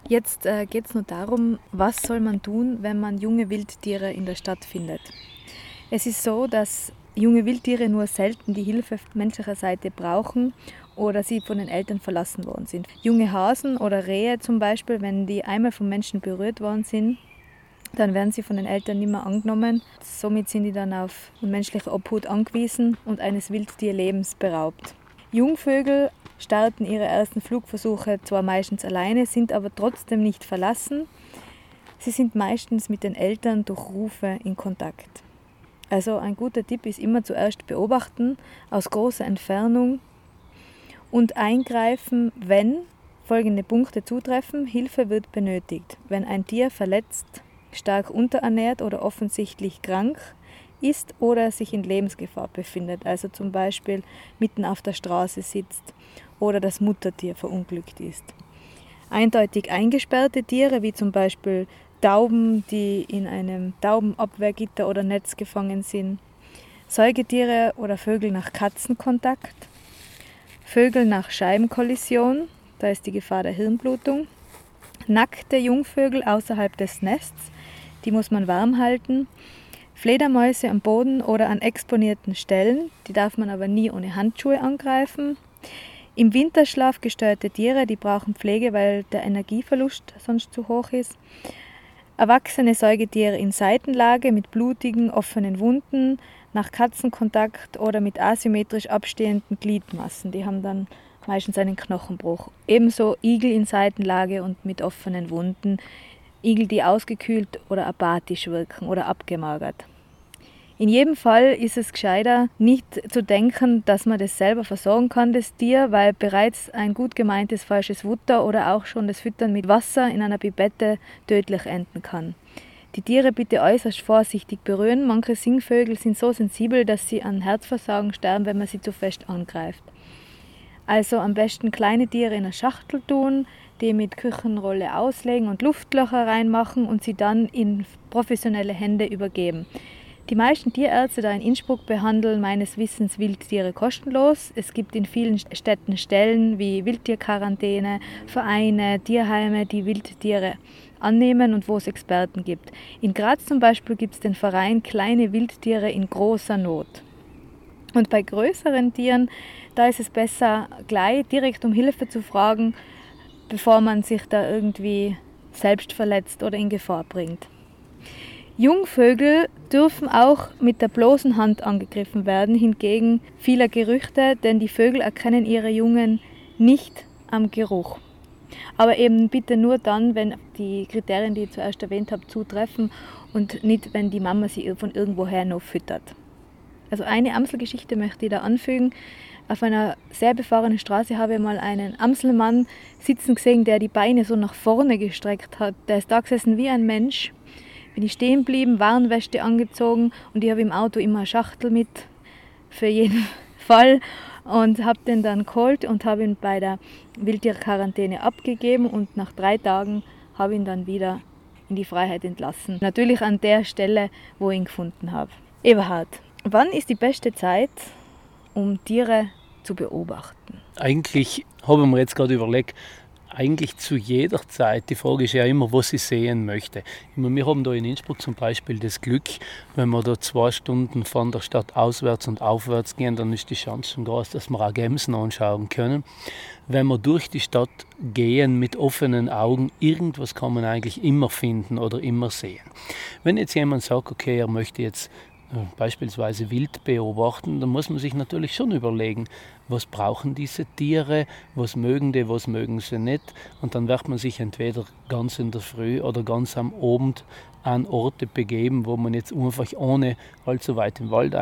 Jetzt äh, geht es nur darum, was soll man tun, wenn man junge Wildtiere in der Stadt findet. Es ist so, dass junge Wildtiere nur selten die Hilfe menschlicher Seite brauchen oder sie von den Eltern verlassen worden sind. Junge Hasen oder Rehe zum Beispiel, wenn die einmal vom Menschen berührt worden sind, dann werden sie von den Eltern nicht mehr angenommen. Somit sind die dann auf menschliche Obhut angewiesen und eines Wildtierlebens beraubt. Jungvögel starten ihre ersten Flugversuche zwar meistens alleine, sind aber trotzdem nicht verlassen. Sie sind meistens mit den Eltern durch Rufe in Kontakt. Also ein guter Tipp ist immer zuerst beobachten aus großer Entfernung und eingreifen, wenn folgende Punkte zutreffen. Hilfe wird benötigt. Wenn ein Tier verletzt, stark unterernährt oder offensichtlich krank ist oder sich in Lebensgefahr befindet, also zum Beispiel mitten auf der Straße sitzt oder das Muttertier verunglückt ist. Eindeutig eingesperrte Tiere, wie zum Beispiel Tauben, die in einem Taubenabwehrgitter oder Netz gefangen sind, Säugetiere oder Vögel nach Katzenkontakt, Vögel nach Scheibenkollision, da ist die Gefahr der Hirnblutung. Nackte Jungvögel außerhalb des Nests, die muss man warm halten. Fledermäuse am Boden oder an exponierten Stellen, die darf man aber nie ohne Handschuhe angreifen. Im Winterschlaf gesteuerte Tiere, die brauchen Pflege, weil der Energieverlust sonst zu hoch ist. Erwachsene Säugetiere in Seitenlage mit blutigen, offenen Wunden, nach Katzenkontakt oder mit asymmetrisch abstehenden Gliedmassen. Die haben dann meistens einen Knochenbruch. Ebenso Igel in Seitenlage und mit offenen Wunden. Igel, die ausgekühlt oder apathisch wirken oder abgemagert. In jedem Fall ist es gescheiter, nicht zu denken, dass man das selber versorgen kann, das Tier, weil bereits ein gut gemeintes falsches Futter oder auch schon das Füttern mit Wasser in einer Pipette tödlich enden kann. Die Tiere bitte äußerst vorsichtig berühren. Manche Singvögel sind so sensibel, dass sie an Herzversagen sterben, wenn man sie zu fest angreift. Also am besten kleine Tiere in eine Schachtel tun, die mit Küchenrolle auslegen und Luftlöcher reinmachen und sie dann in professionelle Hände übergeben. Die meisten Tierärzte da in Innsbruck behandeln meines Wissens Wildtiere kostenlos. Es gibt in vielen Städten Stellen wie Wildtierquarantäne, Vereine, Tierheime, die Wildtiere annehmen und wo es Experten gibt. In Graz zum Beispiel gibt es den Verein Kleine Wildtiere in großer Not. Und bei größeren Tieren, da ist es besser, gleich direkt um Hilfe zu fragen, bevor man sich da irgendwie selbst verletzt oder in Gefahr bringt. Jungvögel dürfen auch mit der bloßen Hand angegriffen werden, hingegen vieler Gerüchte, denn die Vögel erkennen ihre Jungen nicht am Geruch. Aber eben bitte nur dann, wenn die Kriterien, die ich zuerst erwähnt habe, zutreffen und nicht, wenn die Mama sie von irgendwoher noch füttert. Also eine Amselgeschichte möchte ich da anfügen. Auf einer sehr befahrenen Straße habe ich mal einen Amselmann sitzen gesehen, der die Beine so nach vorne gestreckt hat. Der ist da gesessen wie ein Mensch bin ich stehen geblieben, Warnweste angezogen und ich habe im Auto immer eine Schachtel mit für jeden Fall und habe den dann geholt und habe ihn bei der Wildtierquarantäne abgegeben und nach drei Tagen habe ihn dann wieder in die Freiheit entlassen. Natürlich an der Stelle, wo ich ihn gefunden habe. Eberhard, wann ist die beste Zeit, um Tiere zu beobachten? Eigentlich habe ich mir jetzt gerade überlegt, eigentlich zu jeder Zeit. Die Frage ist ja immer, was ich sehen möchte. Wir haben da in Innsbruck zum Beispiel das Glück, wenn wir da zwei Stunden von der Stadt auswärts und aufwärts gehen, dann ist die Chance schon groß, dass wir auch Gemsen anschauen können. Wenn wir durch die Stadt gehen mit offenen Augen, irgendwas kann man eigentlich immer finden oder immer sehen. Wenn jetzt jemand sagt, okay, er möchte jetzt beispielsweise Wild beobachten, dann muss man sich natürlich schon überlegen, was brauchen diese Tiere, was mögen die, was mögen sie nicht. Und dann wird man sich entweder ganz in der Früh oder ganz am Abend an Orte begeben, wo man jetzt einfach ohne allzu weit im Wald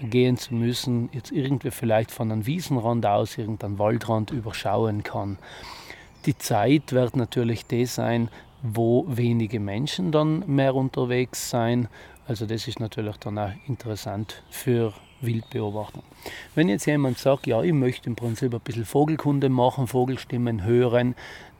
gehen zu müssen, jetzt irgendwie vielleicht von einem Wiesenrand aus irgendeinen Waldrand überschauen kann. Die Zeit wird natürlich die sein, wo wenige Menschen dann mehr unterwegs sein also das ist natürlich dann auch interessant für Wildbeobachtung. Wenn jetzt jemand sagt, ja, ich möchte im Prinzip ein bisschen Vogelkunde machen, Vogelstimmen hören,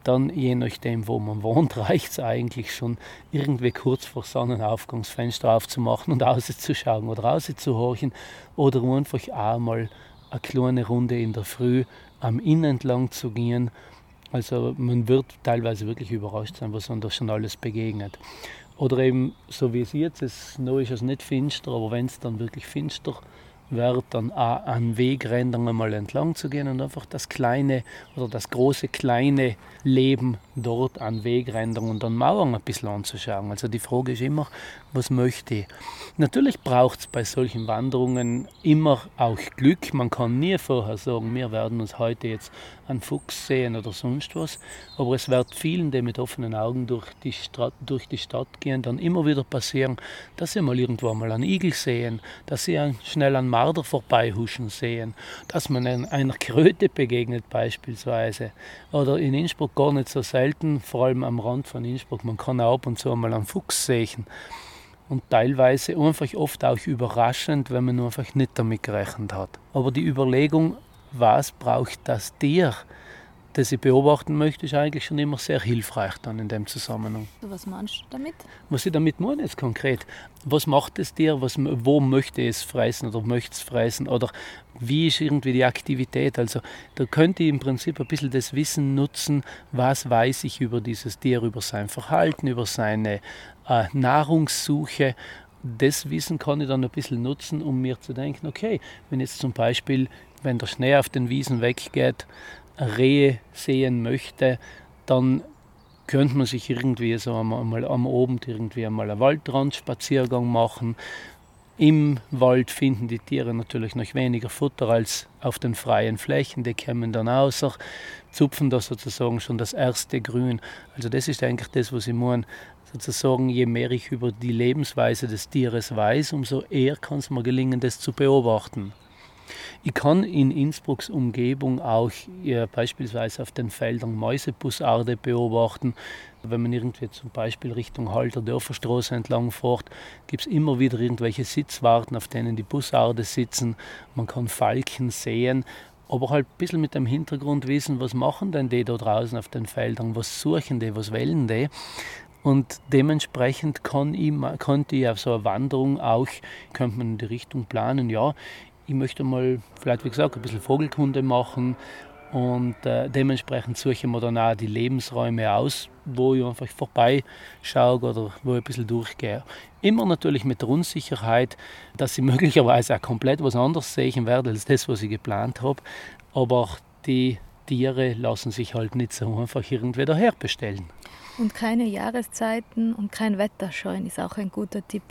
dann je nachdem, wo man wohnt, reicht es eigentlich schon, irgendwie kurz vor Sonnenaufgangsfenster aufzumachen und rauszuschauen oder rauszuhorchen oder einfach auch mal eine kleine Runde in der Früh am Inn entlang zu gehen. Also man wird teilweise wirklich überrascht sein, was man da schon alles begegnet. Oder eben so wie es jetzt ist, noch ist es nicht finster, aber wenn es dann wirklich finster wird, dann auch an Wegrändern einmal entlang zu gehen und einfach das kleine oder das große kleine Leben dort an Wegrändern und an Mauern ein bisschen anzuschauen. Also die Frage ist immer, was möchte ich? Natürlich braucht es bei solchen Wanderungen immer auch Glück. Man kann nie vorher sagen, wir werden uns heute jetzt einen Fuchs sehen oder sonst was. Aber es wird vielen, die mit offenen Augen durch die, Stadt, durch die Stadt gehen, dann immer wieder passieren, dass sie mal irgendwo mal einen Igel sehen, dass sie schnell einen Marder vorbeihuschen sehen, dass man einer Kröte begegnet beispielsweise. Oder in Innsbruck gar nicht so selten, vor allem am Rand von Innsbruck, man kann auch ab und zu mal einen Fuchs sehen und teilweise einfach oft auch überraschend, wenn man einfach nicht damit gerechnet hat. Aber die Überlegung, was braucht das Tier, das ich beobachten möchte, ist eigentlich schon immer sehr hilfreich dann in dem Zusammenhang. Was meinst du damit? Was ich damit meine jetzt konkret, was macht das Tier, was, wo möchte es fressen oder möchte es fressen oder wie ist irgendwie die Aktivität. Also da könnte ich im Prinzip ein bisschen das Wissen nutzen, was weiß ich über dieses Tier, über sein Verhalten, über seine äh, Nahrungssuche das Wissen kann ich dann ein bisschen nutzen, um mir zu denken, okay, wenn jetzt zum Beispiel, wenn der Schnee auf den Wiesen weggeht, Rehe sehen möchte, dann könnte man sich irgendwie so einmal am Abend irgendwie einmal einen Waldrandspaziergang machen. Im Wald finden die Tiere natürlich noch weniger Futter als auf den freien Flächen. Die kommen dann außer, zupfen da sozusagen schon das erste Grün. Also das ist eigentlich das, was ich meine sozusagen, je mehr ich über die Lebensweise des Tieres weiß, umso eher kann es mir gelingen, das zu beobachten. Ich kann in Innsbrucks Umgebung auch ja, beispielsweise auf den Feldern Mäusebussarde beobachten. Wenn man irgendwie zum Beispiel Richtung Halter Dörferstraße entlang fährt, gibt es immer wieder irgendwelche Sitzwarten, auf denen die Bussarde sitzen. Man kann Falken sehen aber halt ein bisschen mit dem Hintergrund wissen, was machen denn die da draußen auf den Feldern, was suchen die, was wählen die. Und dementsprechend kann ich, konnte ich auf so eine Wanderung auch, könnte man in die Richtung planen, ja, ich möchte mal vielleicht, wie gesagt, ein bisschen Vogelkunde machen und äh, dementsprechend suche ich mir dann auch die Lebensräume aus, wo ich einfach vorbeischaue oder wo ich ein bisschen durchgehe. Immer natürlich mit der Unsicherheit, dass ich möglicherweise auch komplett was anderes sehen werde als das, was ich geplant habe. Aber die Tiere lassen sich halt nicht so einfach irgendwie daherbestellen. Und keine Jahreszeiten und kein Wetter scheuen ist auch ein guter Tipp.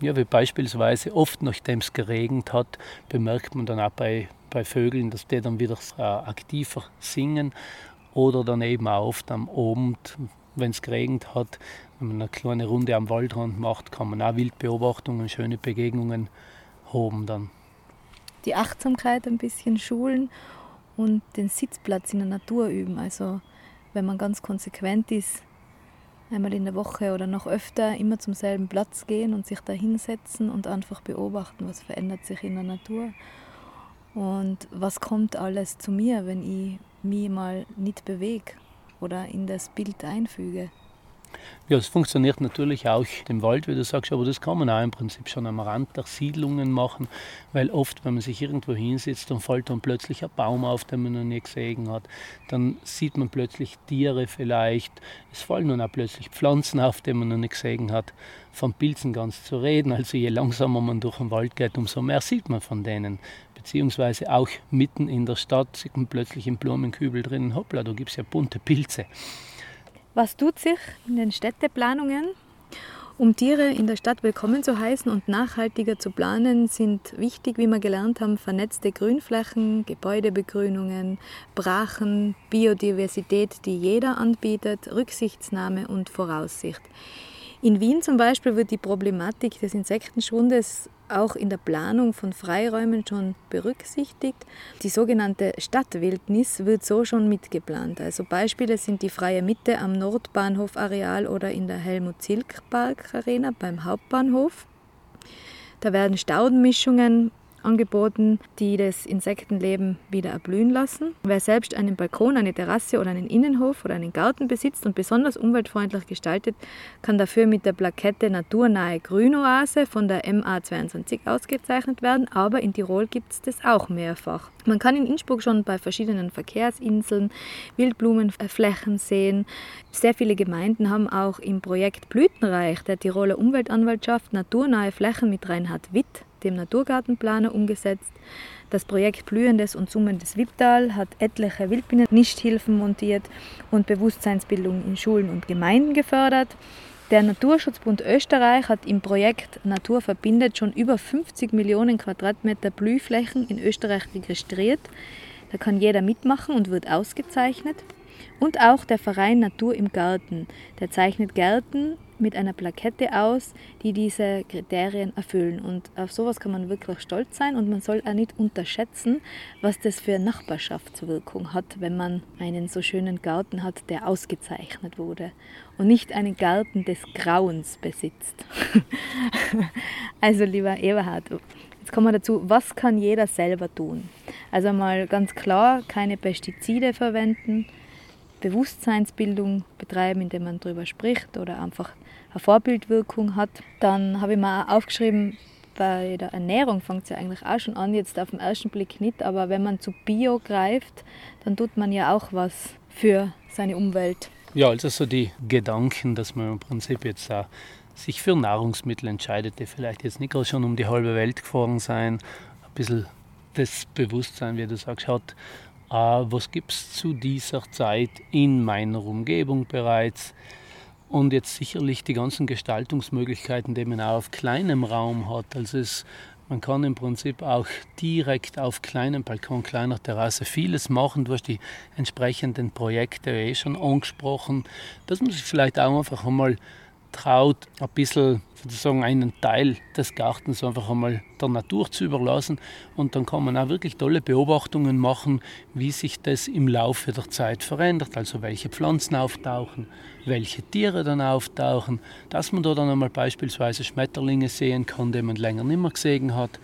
Ja, wie beispielsweise oft, nachdem es geregnet hat, bemerkt man dann auch bei, bei Vögeln, dass die dann wieder äh, aktiver singen. Oder dann eben auch oft am Abend, wenn es geregnet hat, wenn man eine kleine Runde am Waldrand macht, kann man auch Wildbeobachtungen, schöne Begegnungen haben dann. Die Achtsamkeit ein bisschen schulen und den Sitzplatz in der Natur üben. Also wenn man ganz konsequent ist, einmal in der Woche oder noch öfter immer zum selben Platz gehen und sich da hinsetzen und einfach beobachten, was verändert sich in der Natur und was kommt alles zu mir, wenn ich mich mal nicht bewege oder in das Bild einfüge. Ja, es funktioniert natürlich auch im Wald, wie du sagst, aber das kann man auch im Prinzip schon am Rand der Siedlungen machen, weil oft, wenn man sich irgendwo hinsetzt, dann fällt dann plötzlich ein Baum auf, den man noch nie gesehen hat. Dann sieht man plötzlich Tiere vielleicht. Es fallen dann auch plötzlich Pflanzen auf, die man noch nicht gesehen hat. Von Pilzen ganz zu reden. Also je langsamer man durch den Wald geht, umso mehr sieht man von denen. Beziehungsweise auch mitten in der Stadt sieht man plötzlich im Blumenkübel drinnen, hoppla, da gibt es ja bunte Pilze. Was tut sich in den Städteplanungen? Um Tiere in der Stadt willkommen zu heißen und nachhaltiger zu planen, sind wichtig, wie wir gelernt haben, vernetzte Grünflächen, Gebäudebegrünungen, Brachen, Biodiversität, die jeder anbietet, Rücksichtsnahme und Voraussicht. In Wien zum Beispiel wird die Problematik des Insektenschwundes auch in der Planung von Freiräumen schon berücksichtigt. Die sogenannte Stadtwildnis wird so schon mitgeplant. Also Beispiele sind die freie Mitte am Nordbahnhof-Areal oder in der Helmut-Zilk-Park-Arena beim Hauptbahnhof. Da werden Staudenmischungen angeboten, die das Insektenleben wieder erblühen lassen. Wer selbst einen Balkon, eine Terrasse oder einen Innenhof oder einen Garten besitzt und besonders umweltfreundlich gestaltet, kann dafür mit der Plakette Naturnahe Grünoase von der MA22 ausgezeichnet werden, aber in Tirol gibt es das auch mehrfach. Man kann in Innsbruck schon bei verschiedenen Verkehrsinseln Wildblumenflächen sehen. Sehr viele Gemeinden haben auch im Projekt Blütenreich der Tiroler Umweltanwaltschaft naturnahe Flächen mit Reinhard Witt dem Naturgartenplaner, umgesetzt. Das Projekt Blühendes und Summendes Wipptal hat etliche Wildbienen-Nichthilfen montiert und Bewusstseinsbildung in Schulen und Gemeinden gefördert. Der Naturschutzbund Österreich hat im Projekt Natur verbindet schon über 50 Millionen Quadratmeter Blühflächen in Österreich registriert. Da kann jeder mitmachen und wird ausgezeichnet. Und auch der Verein Natur im Garten, der zeichnet Gärten mit einer Plakette aus, die diese Kriterien erfüllen. Und auf sowas kann man wirklich stolz sein und man soll auch nicht unterschätzen, was das für Nachbarschaftswirkung hat, wenn man einen so schönen Garten hat, der ausgezeichnet wurde und nicht einen Garten des Grauens besitzt. also lieber Eberhard, jetzt kommen wir dazu, was kann jeder selber tun? Also mal ganz klar, keine Pestizide verwenden, Bewusstseinsbildung betreiben, indem man darüber spricht oder einfach eine Vorbildwirkung hat. Dann habe ich mir auch aufgeschrieben, bei der Ernährung fängt es ja eigentlich auch schon an, jetzt auf den ersten Blick nicht, aber wenn man zu Bio greift, dann tut man ja auch was für seine Umwelt. Ja, also so die Gedanken, dass man im Prinzip jetzt auch sich für Nahrungsmittel entscheidet, die vielleicht jetzt nicht gerade schon um die halbe Welt gefahren sein, ein bisschen das Bewusstsein, wie du sagst, hat, äh, was gibt es zu dieser Zeit in meiner Umgebung bereits, und jetzt sicherlich die ganzen Gestaltungsmöglichkeiten, die man auch auf kleinem Raum hat. Also es, man kann im Prinzip auch direkt auf kleinem Balkon, kleiner Terrasse vieles machen. Du hast die entsprechenden Projekte eh schon angesprochen, dass man sich vielleicht auch einfach einmal traut, ein bisschen sozusagen einen Teil des Gartens einfach einmal der Natur zu überlassen. Und dann kann man auch wirklich tolle Beobachtungen machen, wie sich das im Laufe der Zeit verändert. Also welche Pflanzen auftauchen, welche Tiere dann auftauchen, dass man da dann einmal beispielsweise Schmetterlinge sehen kann, die man länger nicht mehr gesehen hat.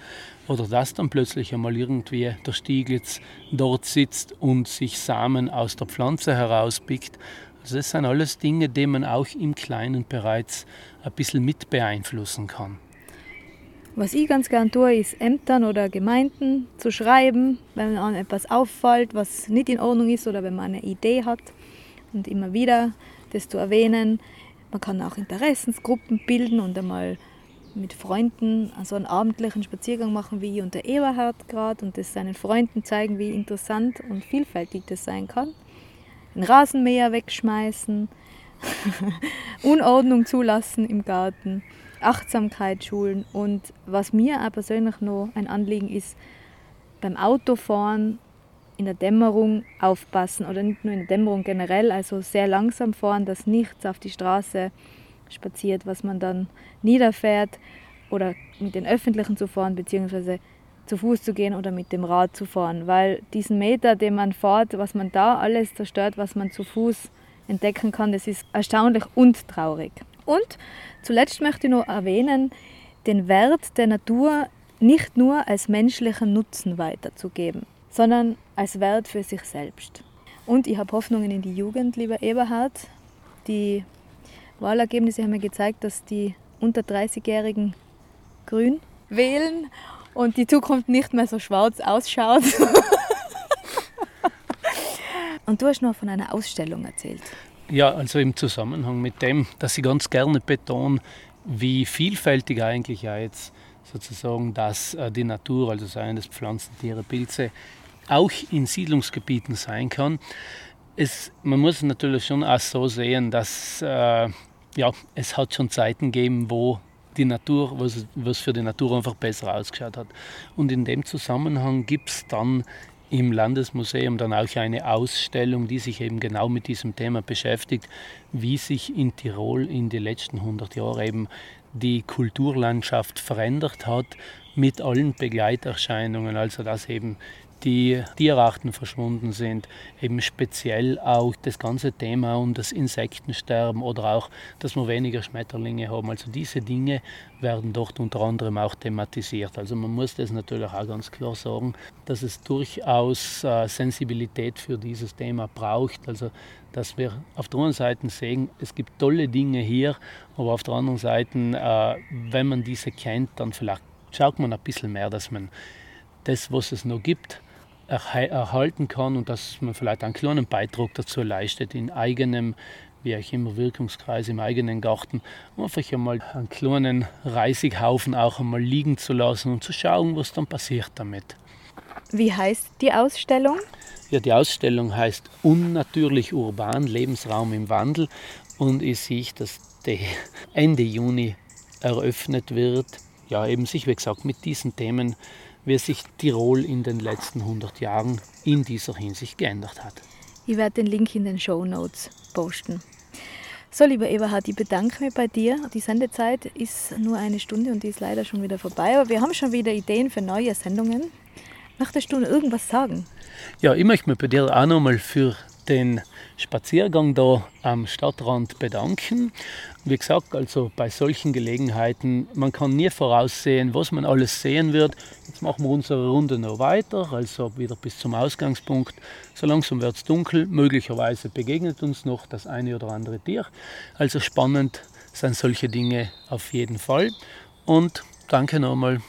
Oder dass dann plötzlich einmal irgendwie der Stieglitz dort sitzt und sich Samen aus der Pflanze herauspickt. Also das sind alles Dinge, die man auch im Kleinen bereits ein bisschen mit beeinflussen kann. Was ich ganz gern tue, ist Ämtern oder Gemeinden zu schreiben, wenn man etwas auffällt, was nicht in Ordnung ist oder wenn man eine Idee hat und immer wieder das zu erwähnen. Man kann auch Interessensgruppen bilden und einmal mit Freunden so einen abendlichen Spaziergang machen wie ich und der Eberhard gerade und das seinen Freunden zeigen, wie interessant und vielfältig das sein kann den Rasenmäher wegschmeißen, Unordnung zulassen im Garten, Achtsamkeit schulen. Und was mir auch persönlich noch ein Anliegen ist, beim Autofahren in der Dämmerung aufpassen oder nicht nur in der Dämmerung generell, also sehr langsam fahren, dass nichts auf die Straße spaziert, was man dann niederfährt oder mit den Öffentlichen zu fahren, beziehungsweise zu Fuß zu gehen oder mit dem Rad zu fahren, weil diesen Meter, den man fährt, was man da alles zerstört, was man zu Fuß entdecken kann, das ist erstaunlich und traurig. Und zuletzt möchte ich noch erwähnen, den Wert der Natur nicht nur als menschlichen Nutzen weiterzugeben, sondern als Wert für sich selbst. Und ich habe Hoffnungen in die Jugend, lieber Eberhard. Die Wahlergebnisse haben mir gezeigt, dass die unter 30-Jährigen grün wählen und die Zukunft nicht mehr so schwarz ausschaut. und du hast noch von einer Ausstellung erzählt. Ja, also im Zusammenhang mit dem, dass ich ganz gerne betone, wie vielfältig eigentlich ja jetzt sozusagen dass äh, die Natur, also seien das Pflanzen, Tiere, Pilze, auch in Siedlungsgebieten sein kann. Es, man muss natürlich schon auch so sehen, dass äh, ja, es hat schon Zeiten gegeben, wo die Natur, was, was für die Natur einfach besser ausgeschaut hat. Und in dem Zusammenhang gibt es dann im Landesmuseum dann auch eine Ausstellung, die sich eben genau mit diesem Thema beschäftigt, wie sich in Tirol in den letzten 100 Jahren eben die Kulturlandschaft verändert hat mit allen Begleiterscheinungen, also dass eben die Tierarten verschwunden sind, eben speziell auch das ganze Thema um das Insektensterben oder auch, dass wir weniger Schmetterlinge haben. Also diese Dinge werden dort unter anderem auch thematisiert. Also man muss das natürlich auch ganz klar sagen, dass es durchaus äh, Sensibilität für dieses Thema braucht. Also dass wir auf der einen Seite sehen, es gibt tolle Dinge hier, aber auf der anderen Seite, äh, wenn man diese kennt, dann vielleicht schaut man ein bisschen mehr, dass man das, was es noch gibt, erhalten kann und dass man vielleicht einen kleinen Beitrag dazu leistet in eigenem, wie auch immer, Wirkungskreis im eigenen Garten, einfach einmal einen kleinen Reisighaufen auch einmal liegen zu lassen und zu schauen, was dann passiert damit. Wie heißt die Ausstellung? Ja, die Ausstellung heißt Unnatürlich urban, Lebensraum im Wandel und ich sehe, dass die Ende Juni eröffnet wird. Ja, eben sich, wie gesagt, mit diesen Themen wie sich Tirol in den letzten 100 Jahren in dieser Hinsicht geändert hat. Ich werde den Link in den Show Notes posten. So, lieber Eberhard, ich bedanke mich bei dir. Die Sendezeit ist nur eine Stunde und die ist leider schon wieder vorbei, aber wir haben schon wieder Ideen für neue Sendungen. Möchtest du irgendwas sagen? Ja, ich möchte mich bei dir auch nochmal für den Spaziergang da am Stadtrand bedanken. Wie gesagt, also bei solchen Gelegenheiten, man kann nie voraussehen, was man alles sehen wird. Jetzt machen wir unsere Runde noch weiter, also wieder bis zum Ausgangspunkt. So langsam wird es dunkel, möglicherweise begegnet uns noch das eine oder andere Tier. Also spannend sind solche Dinge auf jeden Fall. Und danke nochmal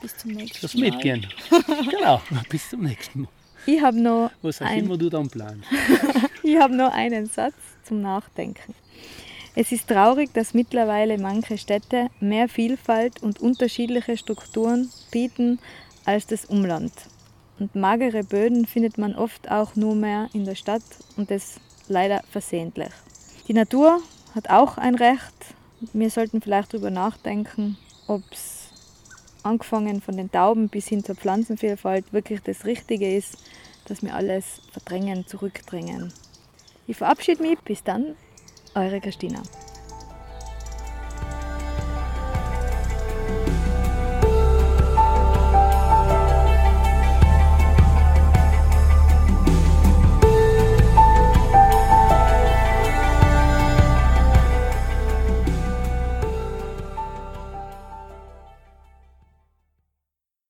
bis zum nächsten fürs Mitgehen. genau, bis zum nächsten Mal. Ich habe noch. Was auch ein... immer du dann planst. ich habe noch einen Satz zum Nachdenken. Es ist traurig, dass mittlerweile manche Städte mehr Vielfalt und unterschiedliche Strukturen bieten als das Umland. Und magere Böden findet man oft auch nur mehr in der Stadt und das leider versehentlich. Die Natur hat auch ein Recht. Wir sollten vielleicht darüber nachdenken, ob es angefangen von den Tauben bis hin zur Pflanzenvielfalt wirklich das Richtige ist, dass wir alles verdrängen, zurückdrängen. Ich verabschiede mich. Bis dann, eure Christina.